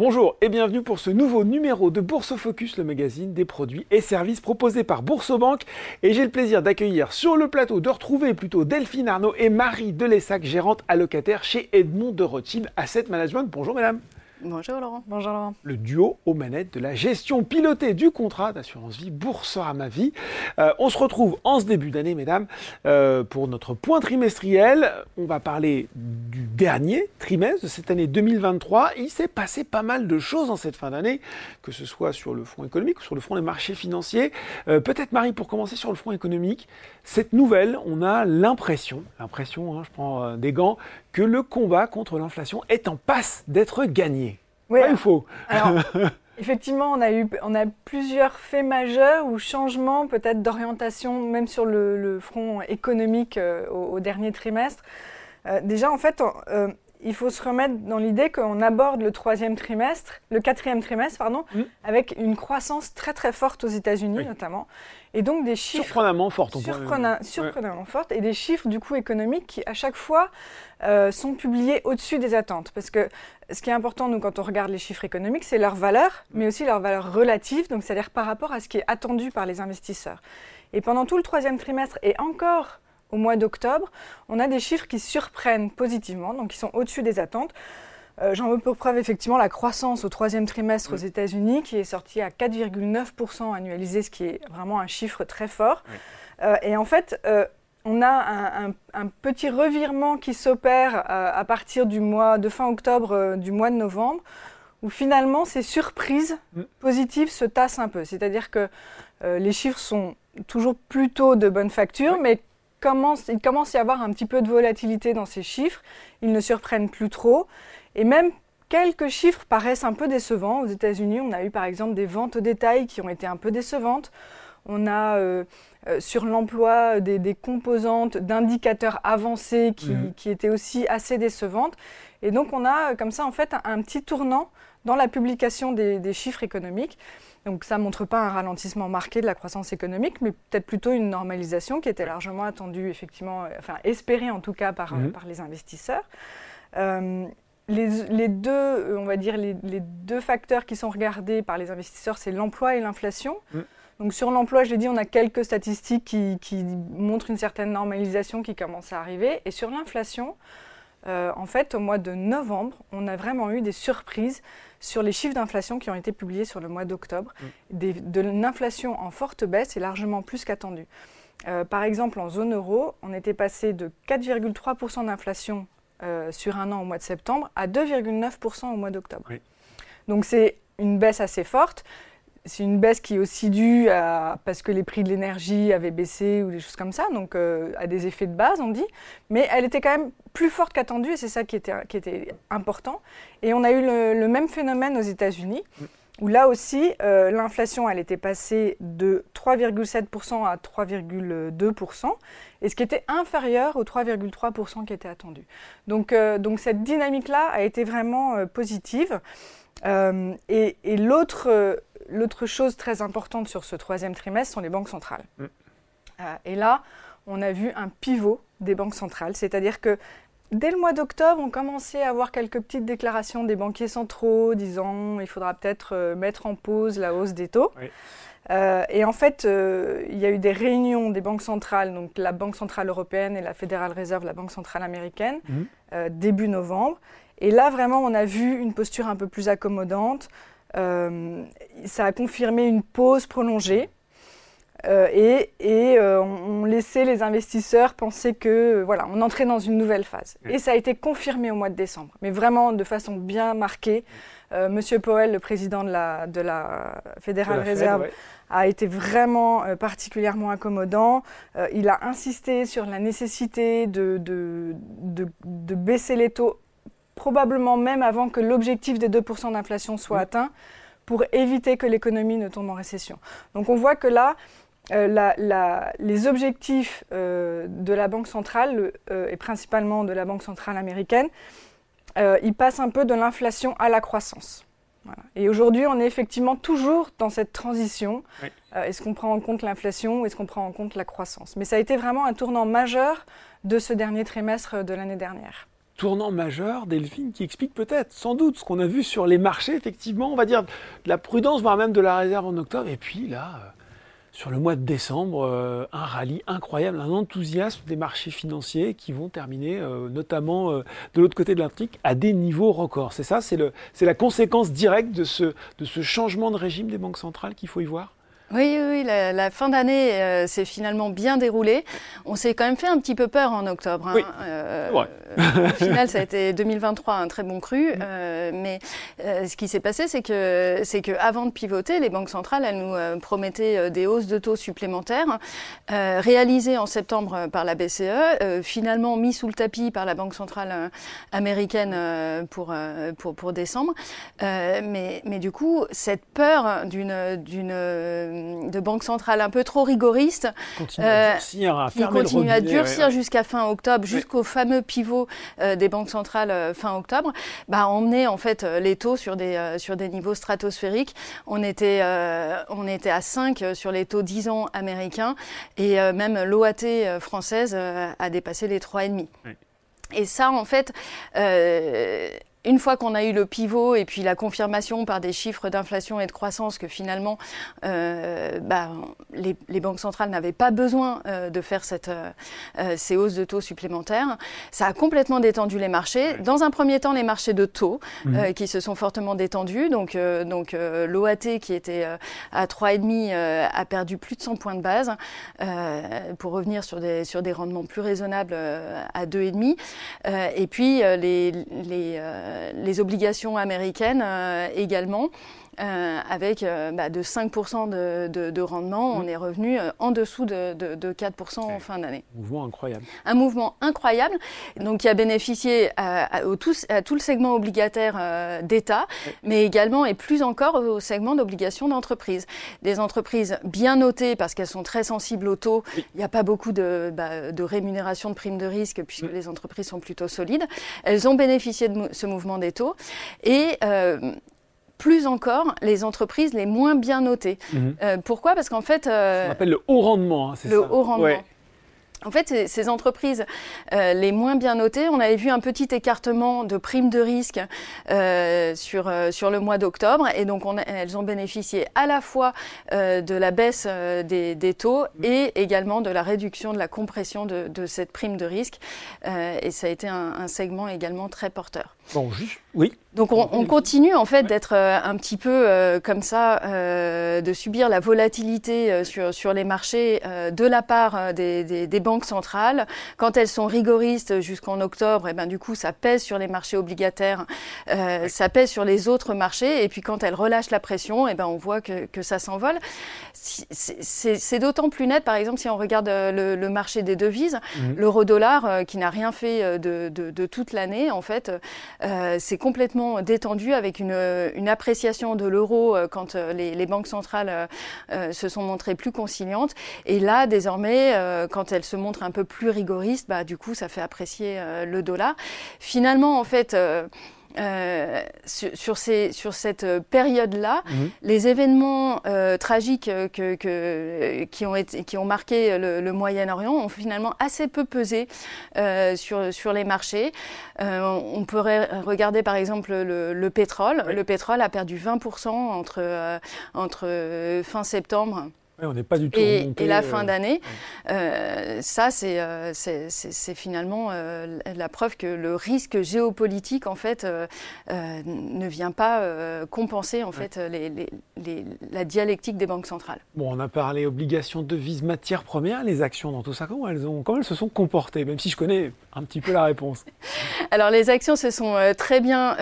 Bonjour et bienvenue pour ce nouveau numéro de Bourse Focus, le magazine des produits et services proposés par Boursobank. Et j'ai le plaisir d'accueillir sur le plateau, de retrouver plutôt Delphine Arnaud et Marie Delessac, gérante allocataire chez Edmond de Rothschild Asset Management. Bonjour mesdames. Bonjour Laurent. Bonjour Laurent. Le duo aux manettes de la gestion pilotée du contrat d'assurance vie Boursorama Vie. Euh, on se retrouve en ce début d'année, mesdames, euh, pour notre point trimestriel. On va parler du dernier trimestre de cette année 2023. Il s'est passé pas mal de choses en cette fin d'année, que ce soit sur le front économique ou sur le front des marchés financiers. Euh, peut-être Marie, pour commencer sur le front économique, cette nouvelle, on a l'impression, l'impression, hein, je prends des gants, que le combat contre l'inflation est en passe d'être gagné. Oui, il faut. effectivement, on a eu on a plusieurs faits majeurs ou changements peut-être d'orientation, même sur le, front économique euh, au, dernier trimestre. Euh, déjà, en fait, euh, il faut se remettre dans l'idée qu'on aborde le troisième trimestre, le quatrième trimestre, pardon, mmh. avec une croissance très très forte aux États-Unis notamment, et donc des chiffres surprenamment fortes, surprenamment fortes, et des chiffres du coup économiques qui à chaque fois euh, sont publiés au-dessus des attentes, parce que ce qui est important nous quand on regarde les chiffres économiques, c'est leur valeur, mmh. mais aussi leur valeur relative, donc c'est-à-dire par rapport à ce qui est attendu par les investisseurs. Et pendant tout le troisième trimestre et encore au mois d'octobre, on a des chiffres qui surprennent positivement, donc qui sont au-dessus des attentes. Euh, j'en veux pour preuve effectivement la croissance au troisième trimestre aux États-Unis qui est sortie à 4,9% annualisé, ce qui est vraiment un chiffre très fort. Euh, et en fait, euh, on a un, petit revirement qui s'opère à partir du mois de fin octobre, du mois de novembre, où finalement ces surprises mm. positives se tassent un peu. C'est-à-dire que les chiffres sont toujours plutôt de bonne facture, mais commence, il commence à y avoir un petit peu de volatilité dans ces chiffres. Ils ne surprennent plus trop. Et même quelques chiffres paraissent un peu décevants. Aux États-Unis, on a eu par exemple des ventes au détail qui ont été un peu décevantes. On a euh, euh, sur l'emploi des, composantes d'indicateurs avancés mhm. qui, étaient aussi assez décevantes. Et donc on a comme ça en fait un, petit tournant dans la publication des chiffres économiques. Donc ça ne montre pas un ralentissement marqué de la croissance économique, mais peut-être plutôt une normalisation qui était largement attendue, effectivement, euh, enfin espérée en tout cas par, mhm. par les investisseurs. Euh, les, deux, on va dire, les, deux facteurs qui sont regardés par les investisseurs, c'est l'emploi et l'inflation. Mhm. Donc sur l'emploi, je l'ai dit, on a quelques statistiques qui, qui, montrent une certaine normalisation qui commence à arriver. Et sur l'inflation, euh, en fait, au mois de novembre, on a vraiment eu des surprises sur les chiffres d'inflation qui ont été publiés sur le mois d'octobre. Mm. De l'inflation en forte baisse et largement plus qu'attendu. Euh, par exemple, en zone euro, on était passé de 4,3% d'inflation euh, sur un an au mois de septembre à 2,9% au mois d'octobre. Donc c'est une baisse assez forte c'est une baisse qui est aussi due à, parce que les prix de l'énergie avaient baissé ou des choses comme ça, donc euh, à des effets de base, on dit. Mais elle était quand même plus forte qu'attendue et c'est ça qui était, qui était important. Et on a eu le, même phénomène aux États-Unis, où là aussi, euh, l'inflation, elle était passée de 3,7% à 3,2%, et ce qui était inférieur aux 3,3% qui était attendu. Donc, euh, donc cette dynamique-là a été vraiment positive. Et, et l'autre L'autre chose très importante sur ce troisième trimestre sont les banques centrales. Mm. Euh, et là, on a vu un pivot des banques centrales, c'est-à-dire que dès le mois d'octobre, on commençait à avoir quelques petites déclarations des banquiers centraux disant il faudra peut-être euh, mettre en pause la hausse des taux. Euh, et en fait, il y a eu des réunions des banques centrales, donc la Banque centrale européenne et la Federal Reserve, la Banque centrale américaine, mm. début novembre. Et là, vraiment, on a vu une posture un peu plus accommodante. Euh, ça a confirmé une pause prolongée. Euh, et, euh, on, laissait les investisseurs penser que voilà, on entrait dans une nouvelle phase. Et ça a été confirmé au mois de décembre, mais vraiment de façon bien marquée. Monsieur Powell, le président de la, de la Fédérale Réserve, a été vraiment particulièrement accommodant. il a insisté sur la nécessité de, de, de baisser les taux probablement même avant que l'objectif des 2% d'inflation soit atteint, pour éviter que l'économie ne tombe en récession. Donc on voit que là, euh, les objectifs euh, de la Banque centrale, euh, et principalement de la Banque centrale américaine, ils passent un peu de l'inflation à la croissance. Et aujourd'hui, on est effectivement toujours dans cette transition. est-ce qu'on prend en compte l'inflation ou est-ce qu'on prend en compte la croissance? Mais ça a été vraiment un tournant majeur de ce dernier trimestre de l'année dernière. Tournant majeur, Delphine, qui explique peut-être, sans doute, ce qu'on a vu sur les marchés, effectivement, on va dire de la prudence, voire même de la réserve en octobre. Et puis là, euh, sur le mois de décembre, euh, un rallye incroyable, un enthousiasme des marchés financiers qui vont terminer, euh, notamment de l'autre côté de l'Atlantique, à des niveaux records. C'est ça, c'est la conséquence directe de ce, de ce changement de régime des banques centrales qu'il faut y voir? Oui, oui, la, fin d'année euh, s'est finalement bien déroulée. On s'est quand même fait un petit peu peur en octobre. Hein. Euh, au final, ça a été 2023 un très bon cru. Euh, mais ce qui s'est passé, c'est que, c'est que avant de pivoter, les banques centrales, elles nous promettaient des hausses de taux supplémentaires, réalisées en septembre par la BCE, finalement mis sous le tapis par la Banque centrale américaine pour, pour, pour décembre. mais, mais du coup, cette peur d'une, d'une de banque centrale un peu trop rigoriste. Continue à durcir, à qui continue à durcir jusqu'à fin octobre, jusqu'au fameux pivot euh, des banques centrales euh, fin octobre, bah, emmener en fait euh, les taux sur des, sur des niveaux stratosphériques. On était, on était à 5 sur les taux 10 ans américains et même l'OAT française a dépassé les 3,5. Et ça, en fait, une fois qu'on a eu le pivot et puis la confirmation par des chiffres d'inflation et de croissance que finalement euh, bah, les, banques centrales n'avaient pas besoin euh, de faire cette, euh, ces hausses de taux supplémentaires, ça a complètement détendu les marchés. Dans un premier temps, les marchés de taux mhm. qui se sont fortement détendus. Donc, donc l'OAT qui était à 3,5 a perdu plus de 100 points de base pour revenir sur des, sur des rendements plus raisonnables à 2,5. et puis les, les les obligations américaines euh, également. Euh, avec euh, bah, de 5% de, de, rendement, on mmh. est revenu euh, en dessous de, de 4% en fin d'année. Mouvement incroyable. Un mouvement incroyable, donc qui a bénéficié à, tout, à tout, le segment obligataire d'État, mais également et plus encore au segment d'obligations d'entreprise. Des entreprises bien notées parce qu'elles sont très sensibles au taux. Il n'y a pas beaucoup de, bah, de, rémunération de primes de risque puisque mmh. les entreprises sont plutôt solides. Elles ont bénéficié de ce mouvement des taux et plus encore les entreprises les moins bien notées. Mhm. Euh, pourquoi? Parce qu'en fait... Euh, On appelle le haut rendement, hein, c'est ça Le haut rendement. En fait, ces entreprises euh, les moins bien notées, on avait vu un petit écartement de primes de risque euh, sur, euh, sur le mois d'octobre et donc on elles ont bénéficié à la fois de la baisse des, des, taux et également de la réduction de la compression de, de cette prime de risque et ça a été un, un, segment également très porteur. Bon, juste, oui. Donc on, on continue en fait d'être un petit peu comme ça, de subir la volatilité sur, sur les marchés de la part des, des, des banques centrales. Quand elles sont rigoristes jusqu'en octobre, et eh ben, du coup, ça pèse sur les marchés obligataires, euh, ça pèse sur les autres marchés. Et puis quand elles relâchent la pression, et eh ben, on voit que, que ça s'envole. C'est d'autant plus net, par exemple, si on regarde euh, le, marché des devises, mmh. l'euro-dollar, euh, qui n'a rien fait de, de, de toute l'année, en fait, euh, c'est complètement détendu avec une, une appréciation de l'euro quand les, les, banques centrales se sont montrées plus conciliantes. Et là, désormais, quand elles se montre un peu plus rigoriste, bah, du coup, ça fait apprécier euh, le dollar. Finalement, en fait, euh, euh, sur, ces, sur, cette période-là, mhm. les événements tragiques que, qui, ont été, qui ont marqué le, Moyen-Orient ont finalement assez peu pesé sur, sur les marchés. on pourrait regarder par exemple le, pétrole. Le pétrole a perdu 20% entre, entre fin septembre on n'est pas du tout et, et la fin euh, d'année, euh, ça euh, c'est finalement la preuve que le risque géopolitique en fait ne vient pas compenser en fait les, la dialectique des banques centrales. Bon, on a parlé obligations, devises, matières premières, les actions dans tout ça, comment elles, ont, comment elles se sont comportées, même si je connais un petit peu la réponse. Alors les actions se sont très bien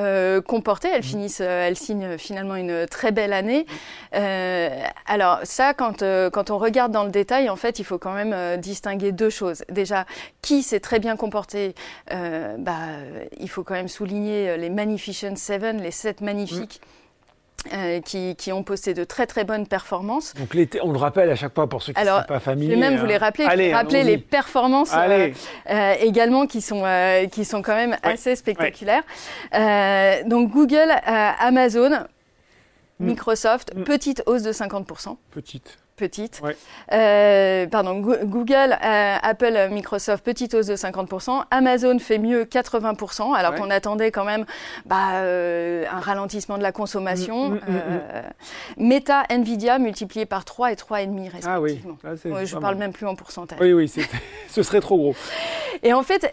comportées, elles mmh. finissent, elles signent finalement une très belle année. alors ça, quand euh, quand on regarde dans le détail, en fait, il faut quand même euh, distinguer deux choses. Déjà, qui s'est très bien comporté euh, bah, Il faut quand même souligner les Magnificent Seven, les sept magnifiques. qui, ont posté de très très bonnes performances. Donc on le rappelle à chaque fois pour ceux qui ne sont pas familiers. Je vais même vous les rappeler, rappeler les performances également qui sont, qui sont quand même assez spectaculaires. donc Google, Amazon, mm. Microsoft, mm. petite hausse de 50%. Petite. Petite. pardon, Google, Apple, Microsoft, petite hausse de 50%. Amazon fait mieux 80%, alors qu'on attendait quand même bah, un ralentissement de la consommation. Mm, mm, mm, Meta, Nvidia multiplié par 3 et 3,5 respectivement. Ah oui, je ne parle même plus en pourcentage. Oui, oui, ce serait trop gros. Et en fait,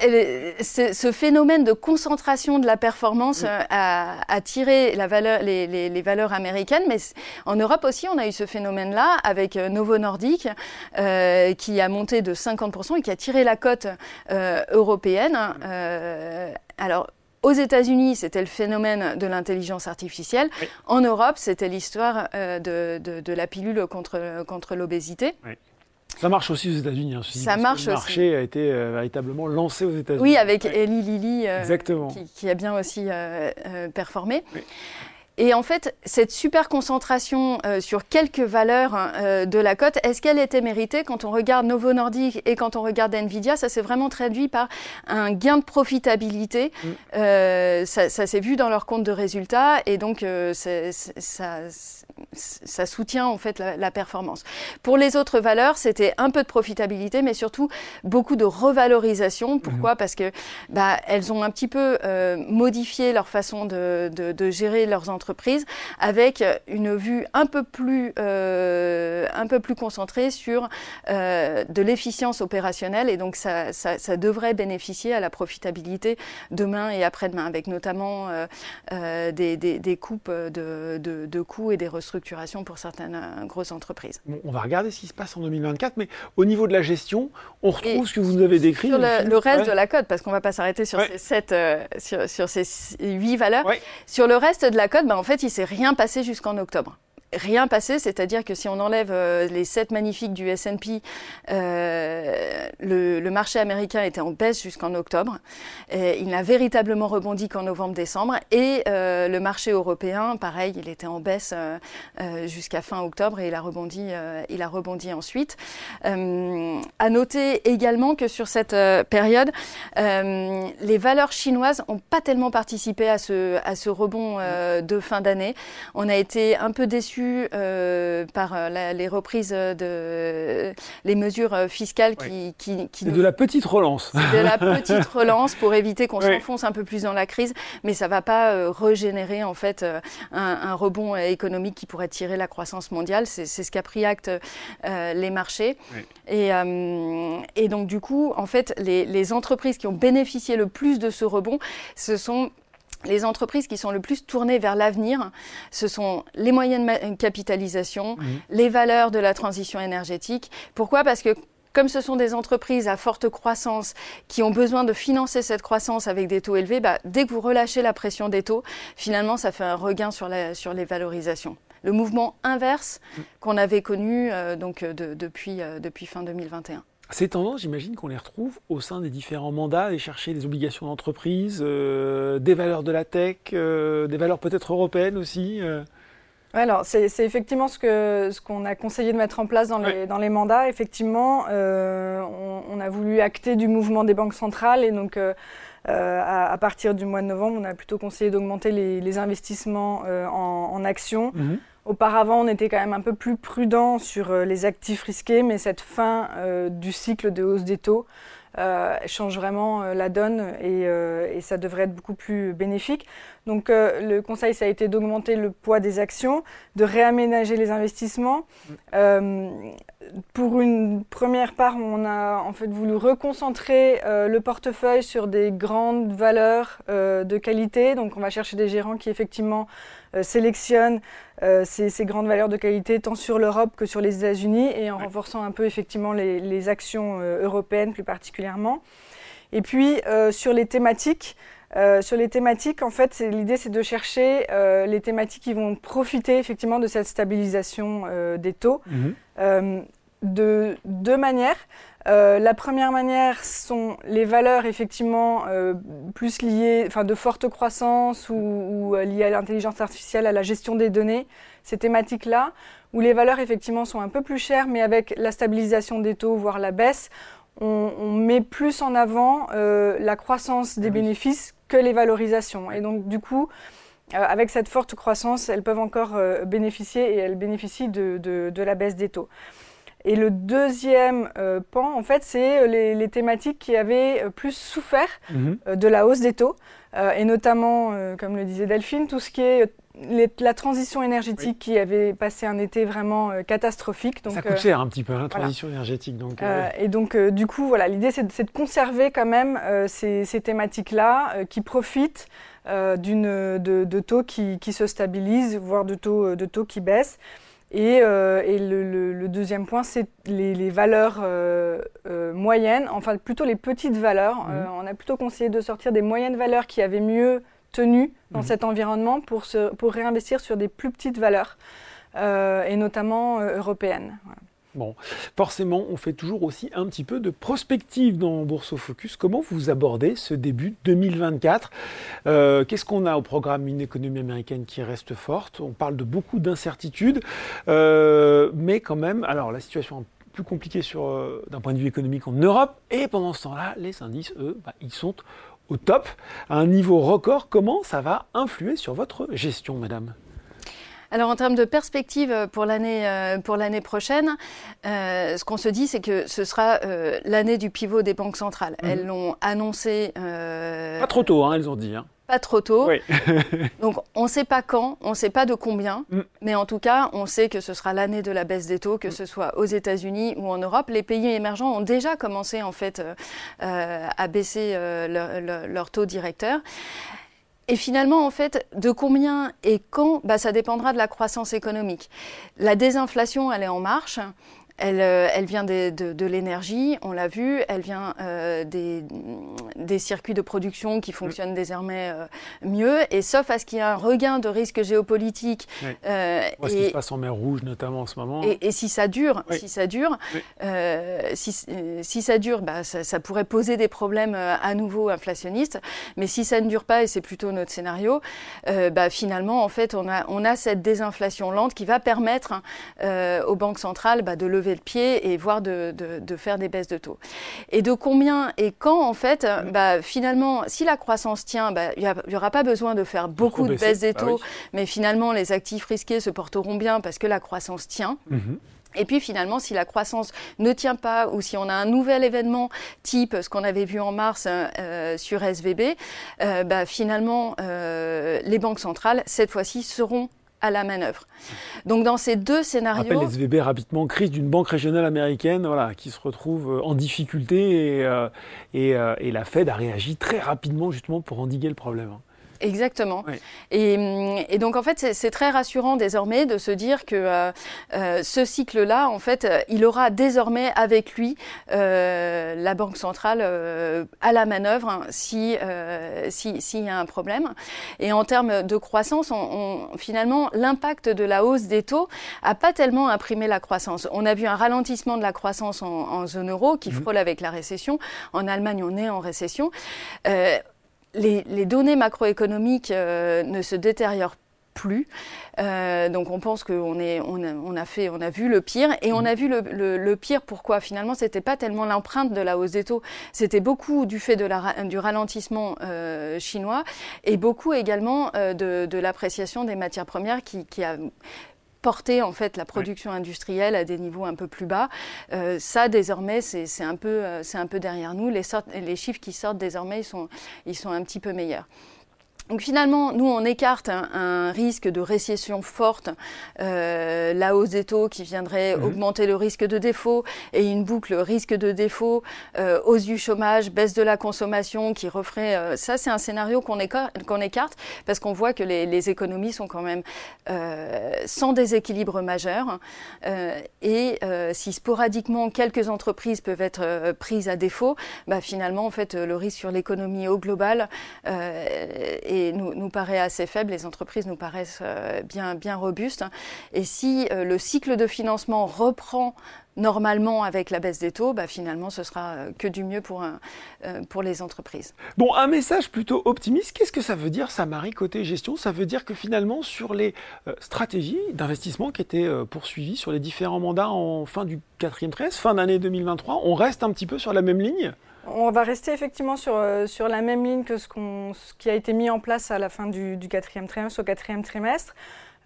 ce phénomène de concentration de la performance euh, a, tiré la valeur, les, valeurs américaines, mais en Europe aussi, on a eu ce phénomène-là avec euh, Novo Nordisk euh, qui a monté de 50% et qui a tiré la cote européenne. alors, aux États-Unis, c'était le phénomène de l'intelligence artificielle. En Europe, c'était l'histoire de, la pilule contre, contre l'obésité. Ça marche aussi aux États-Unis. Hein, ça marche Le marché a été euh, véritablement lancé aux États-Unis. Oui, avec Eli Lilly, euh, qui, a bien aussi euh, performé. Et en fait, cette super concentration sur quelques valeurs de la cote, est-ce qu'elle était méritée? Quand on regarde Novo Nordisk et quand on regarde Nvidia, ça s'est vraiment traduit par un gain de profitabilité. Mm. ça, ça s'est vu dans leur compte de résultats et donc ça, ça soutient en fait la, performance. Pour les autres valeurs, c'était un peu de profitabilité, mais surtout beaucoup de revalorisation. Pourquoi? Mhm. Parce que bah, elles ont un petit peu euh, modifié leur façon de, de, gérer leurs entreprises avec une vue un peu plus, euh, un peu plus concentrée sur euh, de l'efficience opérationnelle et donc ça, ça, ça, devrait bénéficier à la profitabilité demain et après-demain, avec notamment des, des, des, coupes de, de, de coûts et des ressources structuration pour certaines euh, grosses entreprises. on va regarder ce qui se passe en 2024, mais au niveau de la gestion, on retrouve ce que vous nous avez décrit. Sur le, reste de la code, parce qu'on ne va pas s'arrêter sur, ces sept, euh, sur, sur, ces huit valeurs. Sur le reste de la code, ben, en fait, il s'est rien passé jusqu'en octobre rien passé, c'est-à-dire que si on enlève euh, les 7 magnifiques du S&P, euh, le, marché américain était en baisse jusqu'en octobre. il n'a véritablement rebondi qu'en novembre-décembre. Et euh, le marché européen, pareil, il était en baisse jusqu'à fin octobre et il a rebondi, il a rebondi ensuite. à noter également que sur cette période, les valeurs chinoises n'ont pas tellement participé à ce, à ce rebond de fin d'année. On a été un peu déçus euh, par euh, les reprises de les mesures euh, fiscales qui, qui, de la petite relance. de la petite relance pour éviter qu'on s'enfonce un peu plus dans la crise, mais ça va pas régénérer en fait un, rebond économique qui pourrait tirer la croissance mondiale. C'est ce qu'a pris acte les marchés. Et, et, donc du coup, en fait, les, les entreprises qui ont bénéficié le plus de ce rebond, ce sont les entreprises qui sont le plus tournées vers l'avenir, ce sont les moyennes capitalisations, mmh. les valeurs de la transition énergétique. Pourquoi? Parce que comme ce sont des entreprises à forte croissance qui ont besoin de financer cette croissance avec des taux élevés, bah, dès que vous relâchez la pression des taux, finalement, ça fait un regain sur, les valorisations. Le mouvement inverse mmh. qu'on avait connu euh, donc, euh, depuis, euh, depuis fin 2021. Ces tendances, j'imagine qu'on les retrouve au sein des différents mandats, aller chercher des obligations d'entreprise, euh, des valeurs de la tech, euh, des valeurs peut-être européennes aussi. Euh. alors c'est effectivement ce qu'on ce qu'on a conseillé de mettre en place dans les, dans les mandats. Effectivement, on, a voulu acter du mouvement des banques centrales et donc à, partir du mois de novembre, on a plutôt conseillé d'augmenter les, investissements en, actions. Mhm. Auparavant, on était quand même un peu plus prudent sur euh, les actifs risqués, mais cette fin euh, du cycle de hausse des taux euh, change vraiment la donne et, ça devrait être beaucoup plus bénéfique. Donc le conseil, ça a été d'augmenter le poids des actions, de réaménager les investissements. pour une première part, on a en fait voulu reconcentrer le portefeuille sur des grandes valeurs de qualité. Donc on va chercher des gérants qui effectivement sélectionnent euh, ces, grandes valeurs de qualité tant sur l'Europe que sur les États-Unis et en renforçant un peu effectivement les, actions euh, européennes plus particulièrement. Et puis euh, sur les thématiques, sur les thématiques, en fait, l'idée c'est de chercher les thématiques qui vont profiter effectivement de cette stabilisation des taux mhm. De deux manières. Euh, la première manière sont les valeurs effectivement euh, plus liées, enfin de forte croissance ou, euh, liées à l'intelligence artificielle, à la gestion des données, ces thématiques-là, où les valeurs effectivement sont un peu plus chères, mais avec la stabilisation des taux, voire la baisse, on, met plus en avant la croissance des ah bénéfices que les valorisations. Et donc du coup, avec cette forte croissance, elles peuvent encore bénéficier et elles bénéficient de, la baisse des taux. Et le deuxième pan, en fait, c'est les, thématiques qui avaient plus souffert mhm. de la hausse des taux, et notamment, comme le disait Delphine, tout ce qui est la transition énergétique qui avait passé un été vraiment euh, catastrophique. Donc, ça coûte cher un petit peu, la hein, transition énergétique. Donc, euh, euh, et donc, du coup, voilà, l'idée, c'est de, conserver quand même ces, thématiques-là qui profitent d'une, de, taux qui, se stabilisent, voire de taux, de taux qui baissent. Et, et le, deuxième point, c'est les, valeurs moyennes, enfin plutôt les petites valeurs. Mmh. on a plutôt conseillé de sortir des moyennes valeurs qui avaient mieux tenu dans mhm. cet environnement pour, se, pour réinvestir sur des plus petites valeurs, euh, et notamment euh, européennes. Bon, forcément, on fait toujours aussi un petit peu de prospective dans Bourse Focus. Comment vous abordez ce début 2024 euh, Qu'est-ce qu'on a au programme? Une économie américaine qui reste forte. On parle de beaucoup d'incertitudes, mais quand même, alors la situation est plus compliquée d'un point de vue économique en Europe, et pendant ce temps-là, les indices, eux, bah, ils sont au top, à un niveau record. Comment ça va influer sur votre gestion, madame? Alors en termes de perspective euh, pour l'année euh, pour l'année prochaine, euh, ce qu'on se dit c'est que ce sera l'année du pivot des banques centrales. Mhm. Elles l'ont annoncé. Pas trop tôt, hein, elles ont dit. Hein pas trop tôt. Donc on ne sait pas quand, on ne sait pas de combien, mm. mais en tout cas, on sait que ce sera l'année de la baisse des taux, que mm. ce soit aux États-Unis ou en Europe. Les pays émergents ont déjà commencé en fait à baisser euh, leur, taux directeur. Et finalement, en fait, de combien et quand, bah, ça dépendra de la croissance économique. La désinflation, elle est en marche. Elle, euh, elle, vient de, de, l'énergie, on l'a vu, elle vient euh, des, des, circuits de production qui fonctionnent mm. désormais euh, mieux, et sauf à ce qu'il y ait un regain de risque géopolitique. Euh, ce qui se passe en mer Rouge notamment en ce moment. Et, et si ça dure, si ça dure, si, si, ça dure, bah, ça, ça, pourrait poser des problèmes à nouveau inflationnistes, mais si ça ne dure pas, et c'est plutôt notre scénario, bah, finalement, en fait, on a, on a cette désinflation lente qui va permettre aux banques centrales bah, de lever le pied et voire de, de, faire des baisses de taux. Et de combien et quand, en fait, bah, finalement, si la croissance tient, bah, il n'y aura pas besoin de faire beaucoup de baisses des bah taux, mais finalement, les actifs risqués se porteront bien parce que la croissance tient. Mhm. Et puis finalement, si la croissance ne tient pas ou si on a un nouvel événement type ce qu'on avait vu en mars euh, sur SVB, euh, bah, finalement, euh, les banques centrales, cette fois-ci, seront à la manœuvre. Donc dans ces deux scénarios... On rappelle SVB rapidement, crise d'une banque régionale américaine voilà, qui se retrouve euh, en difficulté et, euh, et, euh, et, la Fed a réagi très rapidement justement pour endiguer le problème. Exactement. Et, donc en fait, c'est très rassurant désormais de se dire que euh, euh, ce cycle-là, en fait, il aura désormais avec lui euh, la Banque centrale à la manœuvre hein, si s'il y a un problème. Et en termes de croissance, on, finalement, l'impact de la hausse des taux a pas tellement imprimé la croissance. On a vu un ralentissement de la croissance en, zone euro qui mmh. frôle avec la récession. En Allemagne, on est en récession les, données macroéconomiques euh, ne se détériorent plus. Euh, donc on pense qu'on est, on a, fait, on a vu le pire et on a vu le, pire. Pourquoi? Finalement, c'était pas tellement l'empreinte de la hausse des taux, c'était beaucoup du fait de la, du ralentissement euh, chinois et beaucoup également de, l'appréciation des matières premières qui, qui a porter en fait la production industrielle à des niveaux un peu plus bas. Euh, ça désormais c'est un peu euh, c'est un peu derrière nous. Les, les chiffres qui sortent désormais ils sont ils sont un petit peu meilleurs. Donc finalement, nous, on écarte un, risque de récession forte, euh, la hausse des taux qui viendrait mhm. augmenter le risque de défaut et une boucle risque de défaut, euh, hausse du chômage, baisse de la consommation qui referait... Euh, ça, c'est un scénario qu'on écarte, parce qu'on voit que les, les, économies sont quand même sans déséquilibre majeur. Et si sporadiquement quelques entreprises peuvent être prises à défaut, bah, finalement, en fait, le risque sur l'économie au global est nous, paraît assez faible, les entreprises nous paraissent euh, bien, robustes. Et si euh, le cycle de financement reprend normalement avec la baisse des taux, bah, finalement ce sera que du mieux pour, pour les entreprises. Bon, un message plutôt optimiste, qu'est-ce que ça veut dire ça Marie côté gestion? Ça veut dire que finalement sur les stratégies d'investissement qui étaient poursuivies sur les différents mandats en fin du quatrième trimestre, fin d'année 2023, on reste un petit peu sur la même ligne? On va rester effectivement sur, euh, sur la même ligne que ce, qui a été mis en place à la fin du, quatrième trimestre, au quatrième trimestre.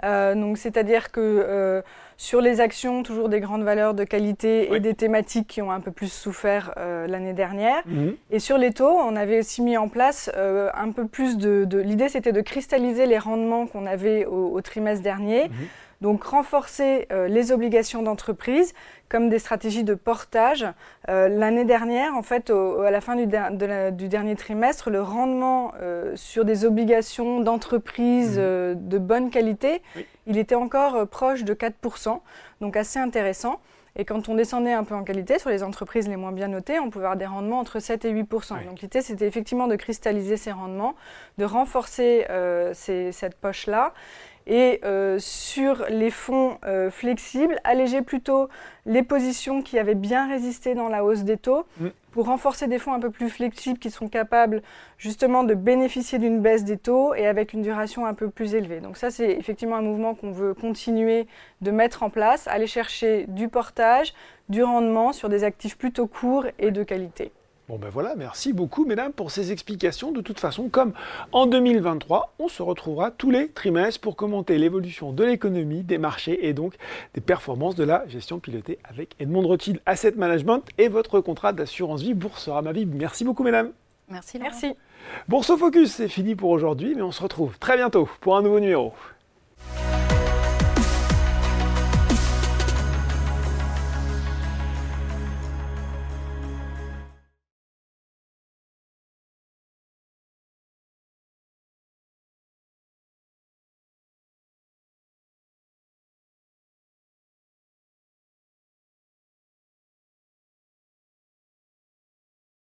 Euh, donc, c'est-à-dire que euh, sur les actions, toujours des grandes valeurs de qualité et des thématiques qui ont un peu plus souffert l'année dernière. Mhm. Et sur les taux, on avait aussi mis en place un peu plus de. L'idée, c'était de cristalliser les rendements qu'on avait au, trimestre dernier. Mhm. Donc renforcer euh, les obligations d'entreprise comme des stratégies de portage. Euh, l'année dernière, en fait, à la fin du, dernier trimestre, le rendement euh, sur des obligations d'entreprise mmh. de bonne qualité, il était encore proche de 4%, donc assez intéressant. Et quand on descendait un peu en qualité sur les entreprises les moins bien notées, on pouvait avoir des rendements entre 7 et 8% Donc l'idée, c'était effectivement de cristalliser ces rendements, de renforcer cette poche-là et euh, sur les fonds euh, flexibles, alléger plutôt les positions qui avaient bien résisté dans la hausse des taux mm. pour renforcer des fonds un peu plus flexibles qui sont capables justement de bénéficier d'une baisse des taux et avec une duration un peu plus élevée. Donc ça, c'est effectivement un mouvement qu'on veut continuer de mettre en place, aller chercher du portage, du rendement sur des actifs plutôt courts et de qualité. Bon ben voilà, merci beaucoup mesdames pour ces explications. De toute façon, comme en 2023, on se retrouvera tous les trimestres pour commenter l'évolution de l'économie, des marchés et donc des performances de la gestion pilotée avec Edmond Rothschild Asset Management et votre contrat d'assurance vie Boursorama Vie. Merci beaucoup mesdames. Merci. Merci. Bourse Focus, c'est fini pour aujourd'hui, mais on se retrouve très bientôt pour un nouveau numéro.